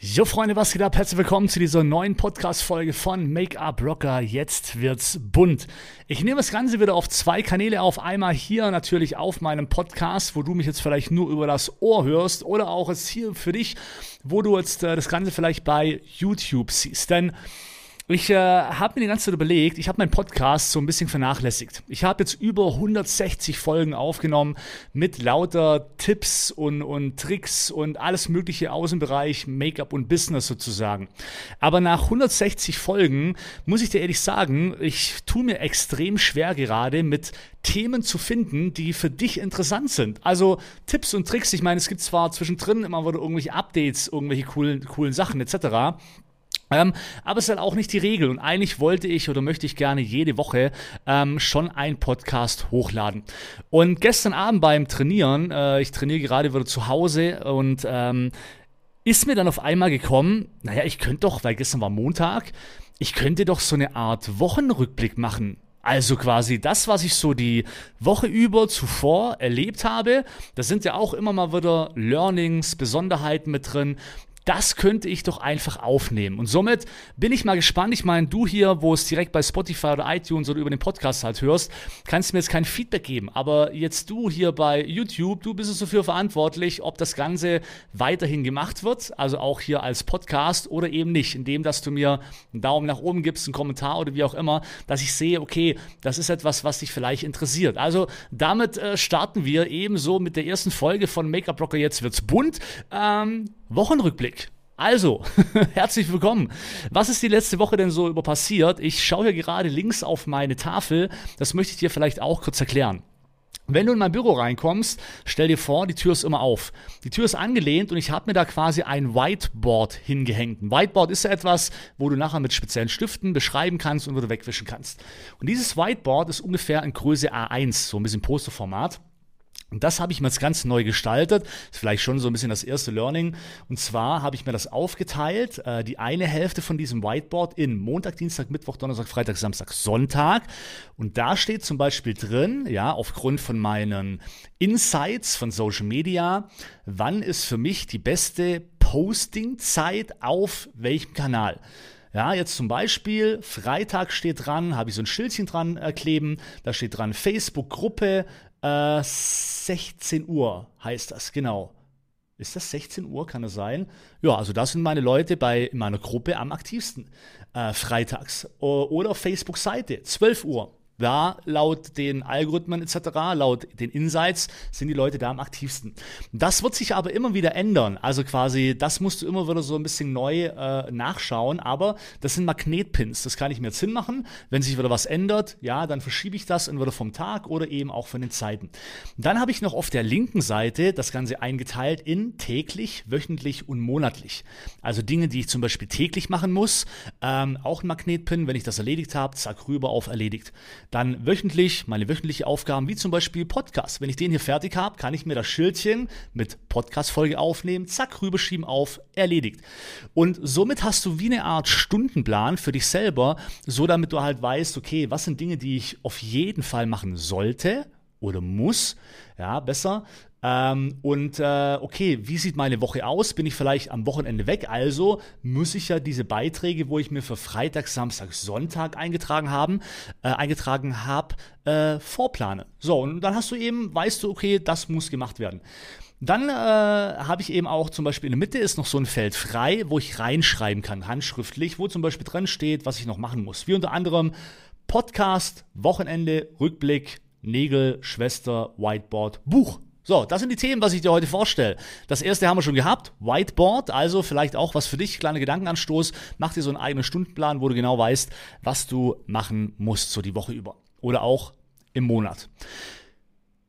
Jo Freunde, was geht ab? Herzlich willkommen zu dieser neuen Podcast-Folge von Make-up Rocker. Jetzt wird's bunt. Ich nehme das Ganze wieder auf zwei Kanäle auf. Einmal hier natürlich auf meinem Podcast, wo du mich jetzt vielleicht nur über das Ohr hörst oder auch jetzt hier für dich, wo du jetzt äh, das Ganze vielleicht bei YouTube siehst. Denn ich äh, habe mir die ganze Zeit überlegt, ich habe meinen Podcast so ein bisschen vernachlässigt. Ich habe jetzt über 160 Folgen aufgenommen mit lauter Tipps und, und Tricks und alles mögliche aus dem Bereich Make-up und Business sozusagen. Aber nach 160 Folgen muss ich dir ehrlich sagen, ich tue mir extrem schwer gerade mit Themen zu finden, die für dich interessant sind. Also Tipps und Tricks. Ich meine, es gibt zwar zwischendrin immer wieder irgendwelche Updates, irgendwelche coolen, coolen Sachen etc. Ähm, aber es ist halt auch nicht die Regel. Und eigentlich wollte ich oder möchte ich gerne jede Woche ähm, schon einen Podcast hochladen. Und gestern Abend beim Trainieren, äh, ich trainiere gerade wieder zu Hause und ähm, ist mir dann auf einmal gekommen, naja, ich könnte doch, weil gestern war Montag, ich könnte doch so eine Art Wochenrückblick machen. Also quasi das, was ich so die Woche über zuvor erlebt habe, da sind ja auch immer mal wieder Learnings, Besonderheiten mit drin, das könnte ich doch einfach aufnehmen. Und somit bin ich mal gespannt. Ich meine, du hier, wo es direkt bei Spotify oder iTunes oder über den Podcast halt hörst, kannst mir jetzt kein Feedback geben. Aber jetzt du hier bei YouTube, du bist es dafür verantwortlich, ob das Ganze weiterhin gemacht wird, also auch hier als Podcast oder eben nicht, indem dass du mir einen Daumen nach oben gibst, einen Kommentar oder wie auch immer, dass ich sehe, okay, das ist etwas, was dich vielleicht interessiert. Also damit äh, starten wir ebenso mit der ersten Folge von Make-up Rocker. Jetzt wird's bunt. Ähm, Wochenrückblick. Also, herzlich willkommen. Was ist die letzte Woche denn so über passiert? Ich schaue hier gerade links auf meine Tafel. Das möchte ich dir vielleicht auch kurz erklären. Wenn du in mein Büro reinkommst, stell dir vor, die Tür ist immer auf. Die Tür ist angelehnt und ich habe mir da quasi ein Whiteboard hingehängt. Ein Whiteboard ist ja etwas, wo du nachher mit speziellen Stiften beschreiben kannst und wo du wegwischen kannst. Und dieses Whiteboard ist ungefähr in Größe A1, so ein bisschen Posterformat. Und das habe ich mir jetzt ganz neu gestaltet. Ist vielleicht schon so ein bisschen das erste Learning. Und zwar habe ich mir das aufgeteilt, äh, die eine Hälfte von diesem Whiteboard in Montag, Dienstag, Mittwoch, Donnerstag, Freitag, Samstag, Sonntag. Und da steht zum Beispiel drin, ja, aufgrund von meinen Insights von Social Media, wann ist für mich die beste Posting-Zeit auf welchem Kanal. Ja, jetzt zum Beispiel, Freitag steht dran, habe ich so ein Schildchen dran äh, kleben, da steht dran Facebook-Gruppe, äh, 16 Uhr heißt das, genau. Ist das 16 Uhr, kann es sein? Ja, also da sind meine Leute bei in meiner Gruppe am aktivsten. Äh, freitags. Oder Facebook-Seite, 12 Uhr. Da laut den Algorithmen etc., laut den Insights sind die Leute da am aktivsten. Das wird sich aber immer wieder ändern. Also quasi, das musst du immer wieder so ein bisschen neu äh, nachschauen. Aber das sind Magnetpins. Das kann ich mir jetzt hinmachen. Wenn sich wieder was ändert, ja, dann verschiebe ich das entweder vom Tag oder eben auch von den Zeiten. Dann habe ich noch auf der linken Seite das Ganze eingeteilt in täglich, wöchentlich und monatlich. Also Dinge, die ich zum Beispiel täglich machen muss. Ähm, auch ein Magnetpin, wenn ich das erledigt habe, zack rüber auf erledigt. Dann wöchentlich meine wöchentliche Aufgaben, wie zum Beispiel Podcast. Wenn ich den hier fertig habe, kann ich mir das Schildchen mit Podcast-Folge aufnehmen, zack, rüberschieben auf, erledigt. Und somit hast du wie eine Art Stundenplan für dich selber, so damit du halt weißt, okay, was sind Dinge, die ich auf jeden Fall machen sollte oder muss, ja, besser, ähm, und äh, okay, wie sieht meine Woche aus? Bin ich vielleicht am Wochenende weg? Also muss ich ja diese Beiträge, wo ich mir für Freitag, Samstag, Sonntag eingetragen haben, äh, eingetragen habe, äh, vorplanen. So, und dann hast du eben, weißt du, okay, das muss gemacht werden. Dann äh, habe ich eben auch zum Beispiel in der Mitte ist noch so ein Feld frei, wo ich reinschreiben kann, handschriftlich, wo zum Beispiel dran steht, was ich noch machen muss. Wie unter anderem Podcast, Wochenende, Rückblick, Nägel, Schwester, Whiteboard, Buch. So, das sind die Themen, was ich dir heute vorstelle. Das erste haben wir schon gehabt, Whiteboard, also vielleicht auch was für dich, kleiner Gedankenanstoß. Mach dir so einen eigenen Stundenplan, wo du genau weißt, was du machen musst, so die Woche über. Oder auch im Monat.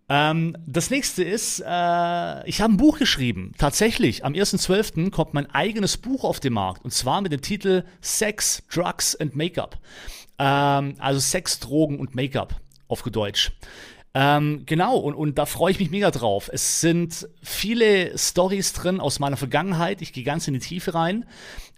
Ähm, das nächste ist, äh, ich habe ein Buch geschrieben. Tatsächlich, am 1.12. kommt mein eigenes Buch auf den Markt. Und zwar mit dem Titel Sex, Drugs and Make-up. Ähm, also Sex, Drogen und Make-up auf Deutsch. Ähm, genau, und, und da freue ich mich mega drauf. Es sind viele Stories drin aus meiner Vergangenheit. Ich gehe ganz in die Tiefe rein.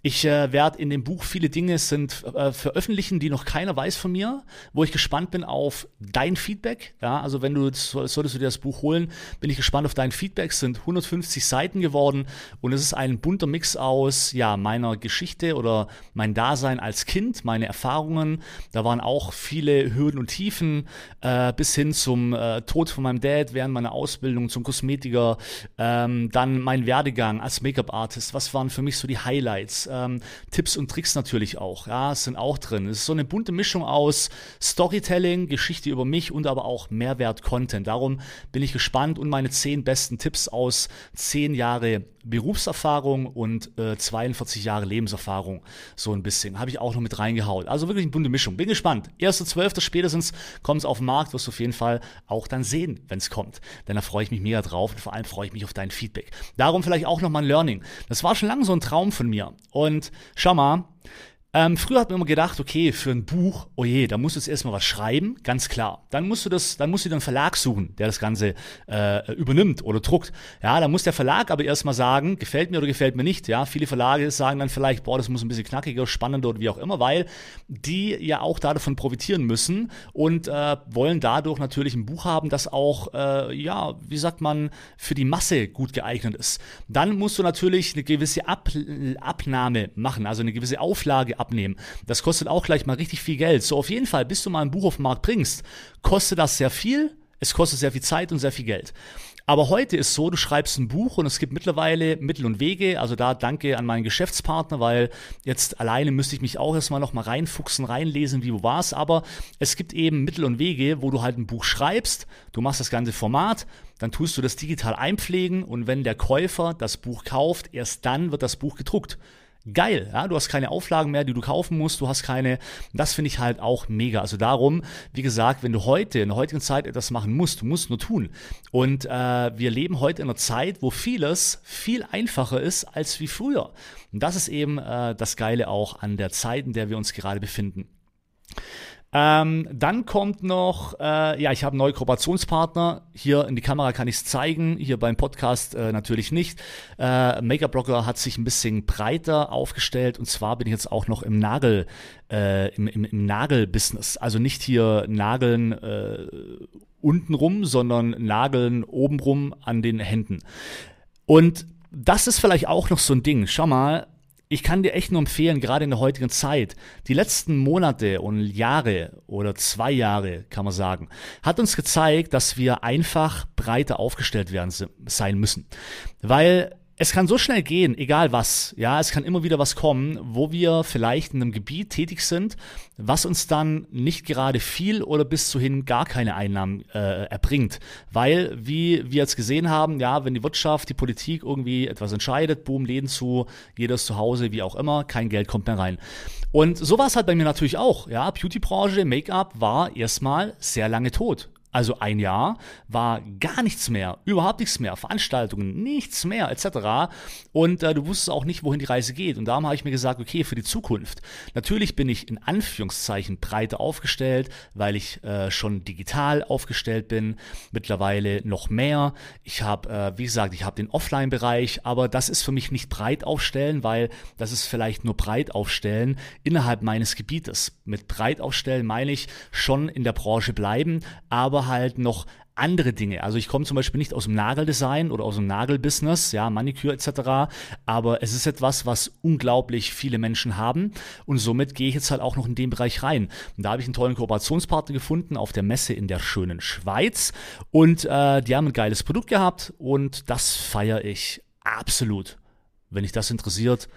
Ich äh, werde in dem Buch viele Dinge sind äh, veröffentlichen, die noch keiner weiß von mir, wo ich gespannt bin auf dein Feedback. Ja, also wenn du solltest du dir das Buch holen, bin ich gespannt auf dein Feedback. Es sind 150 Seiten geworden und es ist ein bunter Mix aus ja meiner Geschichte oder mein Dasein als Kind, meine Erfahrungen. Da waren auch viele Hürden und Tiefen äh, bis hin zum äh, Tod von meinem Dad während meiner Ausbildung zum Kosmetiker. Ähm, dann mein Werdegang als Make-up-Artist. Was waren für mich so die Highlights? Ähm, Tipps und Tricks natürlich auch. Ja, sind auch drin. Es ist so eine bunte Mischung aus Storytelling, Geschichte über mich und aber auch Mehrwert-Content. Darum bin ich gespannt und meine zehn besten Tipps aus zehn Jahre Berufserfahrung und äh, 42 Jahre Lebenserfahrung. So ein bisschen. Habe ich auch noch mit reingehaut. Also wirklich eine bunte Mischung. Bin gespannt. 1.12. spätestens kommt es auf den Markt. Wirst du auf jeden Fall auch dann sehen, wenn es kommt. Denn da freue ich mich mega drauf und vor allem freue ich mich auf dein Feedback. Darum vielleicht auch noch mal ein Learning. Das war schon lange so ein Traum von mir. Und schau mal, ähm, früher hat man immer gedacht, okay, für ein Buch, oh je, da musst du jetzt erstmal was schreiben, ganz klar. Dann musst du das, dann musst du dir einen Verlag suchen, der das Ganze äh, übernimmt oder druckt. Ja, dann muss der Verlag aber erstmal sagen, gefällt mir oder gefällt mir nicht. Ja, viele Verlage sagen dann vielleicht, boah, das muss ein bisschen knackiger, spannender oder wie auch immer, weil die ja auch davon profitieren müssen und äh, wollen dadurch natürlich ein Buch haben, das auch, äh, ja, wie sagt man, für die Masse gut geeignet ist. Dann musst du natürlich eine gewisse Ab Abnahme machen, also eine gewisse Auflage abnehmen. Das kostet auch gleich mal richtig viel Geld. So auf jeden Fall, bis du mal ein Buch auf den Markt bringst, kostet das sehr viel. Es kostet sehr viel Zeit und sehr viel Geld. Aber heute ist so, du schreibst ein Buch und es gibt mittlerweile Mittel und Wege. Also da danke an meinen Geschäftspartner, weil jetzt alleine müsste ich mich auch erstmal noch mal reinfuchsen, reinlesen, wie wo war's. Aber es gibt eben Mittel und Wege, wo du halt ein Buch schreibst, du machst das ganze Format, dann tust du das digital einpflegen und wenn der Käufer das Buch kauft, erst dann wird das Buch gedruckt geil. Ja? Du hast keine Auflagen mehr, die du kaufen musst. Du hast keine. Das finde ich halt auch mega. Also darum, wie gesagt, wenn du heute in der heutigen Zeit etwas machen musst, du musst nur tun. Und äh, wir leben heute in einer Zeit, wo vieles viel einfacher ist als wie früher. Und das ist eben äh, das Geile auch an der Zeit, in der wir uns gerade befinden. Ähm, dann kommt noch, äh, ja, ich habe neuen Kooperationspartner. Hier in die Kamera kann ich es zeigen, hier beim Podcast äh, natürlich nicht. Äh, Make-up Blogger hat sich ein bisschen breiter aufgestellt und zwar bin ich jetzt auch noch im Nagel, äh, im, im, im Nagelbusiness. Also nicht hier Nageln äh, untenrum, sondern Nageln obenrum an den Händen. Und das ist vielleicht auch noch so ein Ding. Schau mal, ich kann dir echt nur empfehlen, gerade in der heutigen Zeit, die letzten Monate und Jahre oder zwei Jahre, kann man sagen, hat uns gezeigt, dass wir einfach breiter aufgestellt werden sein müssen. Weil es kann so schnell gehen, egal was. Ja, es kann immer wieder was kommen, wo wir vielleicht in einem Gebiet tätig sind, was uns dann nicht gerade viel oder bis zuhin gar keine Einnahmen äh, erbringt. Weil, wie wir jetzt gesehen haben, ja, wenn die Wirtschaft, die Politik irgendwie etwas entscheidet, boom, Läden zu, jeder ist zu Hause, wie auch immer, kein Geld kommt mehr rein. Und so war es halt bei mir natürlich auch. Ja, Beauty-Branche, Make-up war erstmal sehr lange tot. Also ein Jahr war gar nichts mehr, überhaupt nichts mehr, Veranstaltungen, nichts mehr, etc. Und äh, du wusstest auch nicht, wohin die Reise geht. Und darum habe ich mir gesagt, okay, für die Zukunft. Natürlich bin ich in Anführungszeichen breiter aufgestellt, weil ich äh, schon digital aufgestellt bin, mittlerweile noch mehr. Ich habe, äh, wie gesagt, ich habe den Offline-Bereich, aber das ist für mich nicht breit aufstellen, weil das ist vielleicht nur breit aufstellen innerhalb meines Gebietes. Mit breit aufstellen meine ich schon in der Branche bleiben, aber halt noch andere Dinge. Also ich komme zum Beispiel nicht aus dem Nageldesign oder aus dem Nagelbusiness, ja, Maniküre etc., aber es ist etwas, was unglaublich viele Menschen haben und somit gehe ich jetzt halt auch noch in den Bereich rein. Und da habe ich einen tollen Kooperationspartner gefunden auf der Messe in der schönen Schweiz und äh, die haben ein geiles Produkt gehabt und das feiere ich absolut. Wenn dich das interessiert,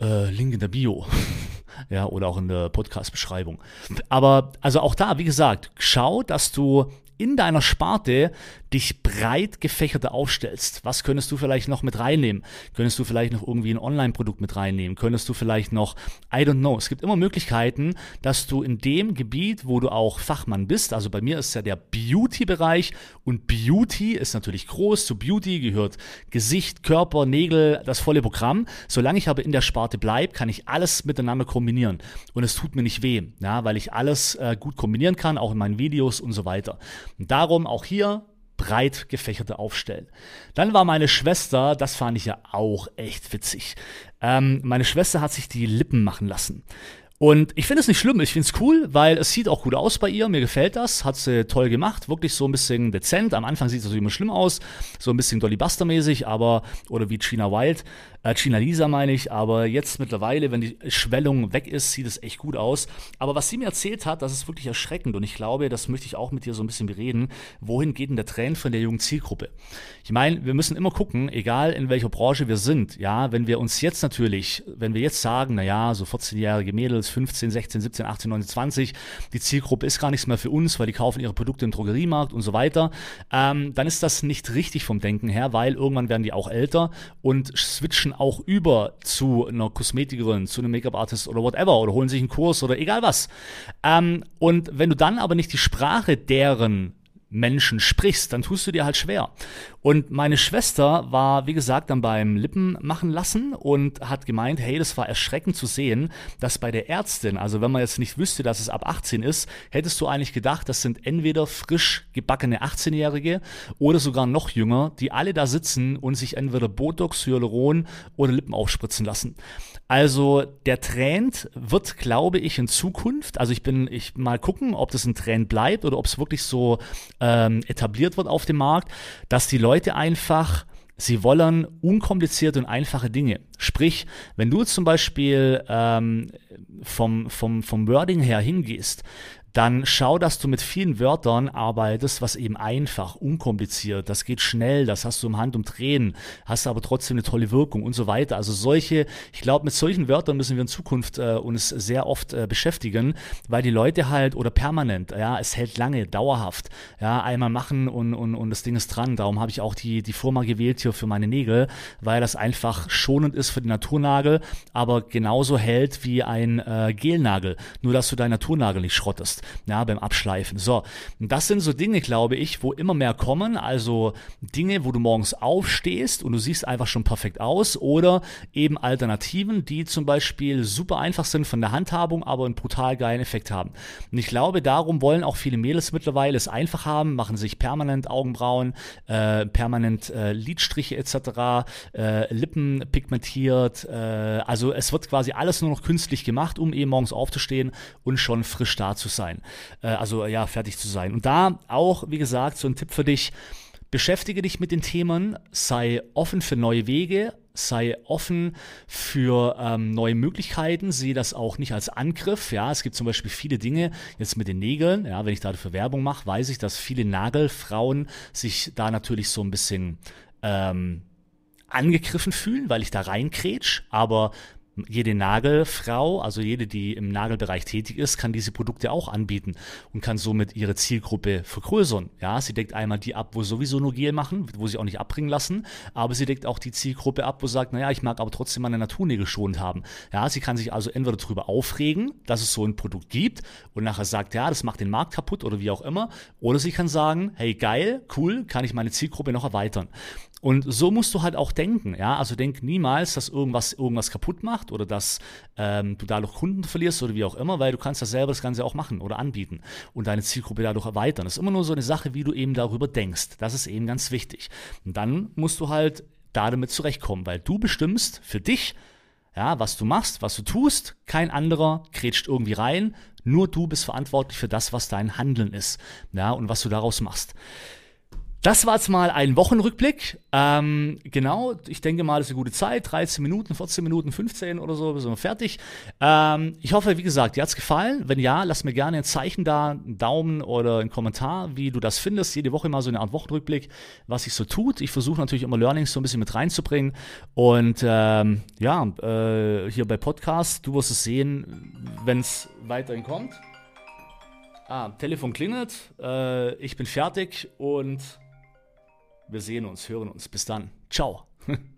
äh, Link in der Bio. ja, oder auch in der Podcast-Beschreibung. Aber also auch da, wie gesagt, schau, dass du in deiner Sparte dich breit gefächerter aufstellst. Was könntest du vielleicht noch mit reinnehmen? Könntest du vielleicht noch irgendwie ein Online-Produkt mit reinnehmen? Könntest du vielleicht noch, I don't know. Es gibt immer Möglichkeiten, dass du in dem Gebiet, wo du auch Fachmann bist, also bei mir ist ja der Beauty-Bereich und Beauty ist natürlich groß. Zu Beauty gehört Gesicht, Körper, Nägel, das volle Programm. Solange ich aber in der Sparte bleibe, kann ich alles miteinander kombinieren. Und es tut mir nicht weh, ja, weil ich alles äh, gut kombinieren kann, auch in meinen Videos und so weiter. Und darum auch hier breit gefächerte aufstellen. Dann war meine Schwester, das fand ich ja auch echt witzig. Ähm, meine Schwester hat sich die Lippen machen lassen. Und ich finde es nicht schlimm, ich finde es cool, weil es sieht auch gut aus bei ihr, mir gefällt das, hat sie toll gemacht, wirklich so ein bisschen dezent. Am Anfang sieht es natürlich immer schlimm aus, so ein bisschen Dolly Buster mäßig, aber, oder wie China Wild, China Lisa meine ich, aber jetzt mittlerweile, wenn die Schwellung weg ist, sieht es echt gut aus. Aber was sie mir erzählt hat, das ist wirklich erschreckend und ich glaube, das möchte ich auch mit dir so ein bisschen bereden. Wohin geht denn der Trend von der jungen Zielgruppe? Ich meine, wir müssen immer gucken, egal in welcher Branche wir sind, ja, wenn wir uns jetzt natürlich, wenn wir jetzt sagen, naja, so 14-jährige Mädels, 15, 16, 17, 18, 19, 20, die Zielgruppe ist gar nichts mehr für uns, weil die kaufen ihre Produkte im Drogeriemarkt und so weiter, ähm, dann ist das nicht richtig vom Denken her, weil irgendwann werden die auch älter und switchen auch über zu einer Kosmetikerin, zu einem Make-up-Artist oder whatever oder holen sich einen Kurs oder egal was. Ähm, und wenn du dann aber nicht die Sprache deren Menschen sprichst, dann tust du dir halt schwer. Und meine Schwester war, wie gesagt, dann beim Lippen machen lassen und hat gemeint, hey, das war erschreckend zu sehen, dass bei der Ärztin, also wenn man jetzt nicht wüsste, dass es ab 18 ist, hättest du eigentlich gedacht, das sind entweder frisch gebackene 18-Jährige oder sogar noch jünger, die alle da sitzen und sich entweder Botox, Hyaluron oder Lippen aufspritzen lassen. Also der Trend wird, glaube ich, in Zukunft, also ich bin, ich mal gucken, ob das ein Trend bleibt oder ob es wirklich so ähm, etabliert wird auf dem Markt, dass die Leute einfach Sie wollen unkomplizierte und einfache Dinge. Sprich, wenn du zum Beispiel ähm, vom, vom, vom Wording her hingehst, dann schau, dass du mit vielen Wörtern arbeitest, was eben einfach, unkompliziert, das geht schnell, das hast du im Handumdrehen, hast aber trotzdem eine tolle Wirkung und so weiter. Also solche, ich glaube, mit solchen Wörtern müssen wir in Zukunft äh, uns sehr oft äh, beschäftigen, weil die Leute halt oder permanent, ja, es hält lange, dauerhaft, ja, einmal machen und, und, und das Ding ist dran. Darum habe ich auch die, die Firma gewählt hier für meine Nägel, weil das einfach schonend ist für den Naturnagel, aber genauso hält wie ein äh, Gelnagel, nur dass du deinen Naturnagel nicht schrottest ja, beim Abschleifen. So, das sind so Dinge, glaube ich, wo immer mehr kommen, also Dinge, wo du morgens aufstehst und du siehst einfach schon perfekt aus oder eben Alternativen, die zum Beispiel super einfach sind von der Handhabung, aber einen brutal geilen Effekt haben. Und ich glaube, darum wollen auch viele Mädels mittlerweile es einfach haben, machen sich permanent Augenbrauen, äh, permanent äh, Lidstriche etc., äh, Lippen pigmentiert, äh, also es wird quasi alles nur noch künstlich gemacht, um eben morgens aufzustehen und schon frisch da zu sein sein. Äh, also ja, fertig zu sein. Und da auch, wie gesagt, so ein Tipp für dich. Beschäftige dich mit den Themen, sei offen für neue Wege, sei offen für ähm, neue Möglichkeiten, sehe das auch nicht als Angriff. Ja, es gibt zum Beispiel viele Dinge, jetzt mit den Nägeln, ja, wenn ich dafür Werbung mache, weiß ich, dass viele Nagelfrauen sich da natürlich so ein bisschen ähm, angegriffen fühlen, weil ich da reinkrätsch, aber jede Nagelfrau, also jede, die im Nagelbereich tätig ist, kann diese Produkte auch anbieten und kann somit ihre Zielgruppe vergrößern. Ja, sie deckt einmal die ab, wo sowieso nur Gel machen, wo sie auch nicht abbringen lassen, aber sie deckt auch die Zielgruppe ab, wo sagt, naja, ich mag aber trotzdem meine Naturnägel schonend haben. Ja, sie kann sich also entweder darüber aufregen, dass es so ein Produkt gibt und nachher sagt, ja, das macht den Markt kaputt oder wie auch immer, oder sie kann sagen, hey, geil, cool, kann ich meine Zielgruppe noch erweitern. Und so musst du halt auch denken, ja. Also denk niemals, dass irgendwas irgendwas kaputt macht oder dass ähm, du dadurch Kunden verlierst oder wie auch immer, weil du kannst das selber das Ganze auch machen oder anbieten und deine Zielgruppe dadurch erweitern. Das ist immer nur so eine Sache, wie du eben darüber denkst. Das ist eben ganz wichtig. Und dann musst du halt damit zurechtkommen, weil du bestimmst für dich, ja, was du machst, was du tust, kein anderer kretscht irgendwie rein, nur du bist verantwortlich für das, was dein Handeln ist, ja, und was du daraus machst. Das war jetzt mal ein Wochenrückblick. Ähm, genau, ich denke mal, das ist eine gute Zeit. 13 Minuten, 14 Minuten, 15 oder so, sind wir fertig. Ähm, ich hoffe, wie gesagt, dir hat's gefallen. Wenn ja, lass mir gerne ein Zeichen da, einen Daumen oder einen Kommentar, wie du das findest. Jede Woche mal so eine Art Wochenrückblick, was sich so tut. Ich versuche natürlich immer Learnings so ein bisschen mit reinzubringen. Und ähm, ja, äh, hier bei Podcast, du wirst es sehen, wenn es weiterhin kommt. Ah, Telefon klingelt, äh, ich bin fertig und Wir sehen uns, hören uns. Bis dann. Ciao.